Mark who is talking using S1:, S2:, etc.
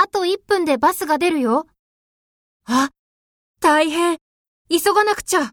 S1: あと1分でバスが出るよ。
S2: あ、大変。急がなくちゃ。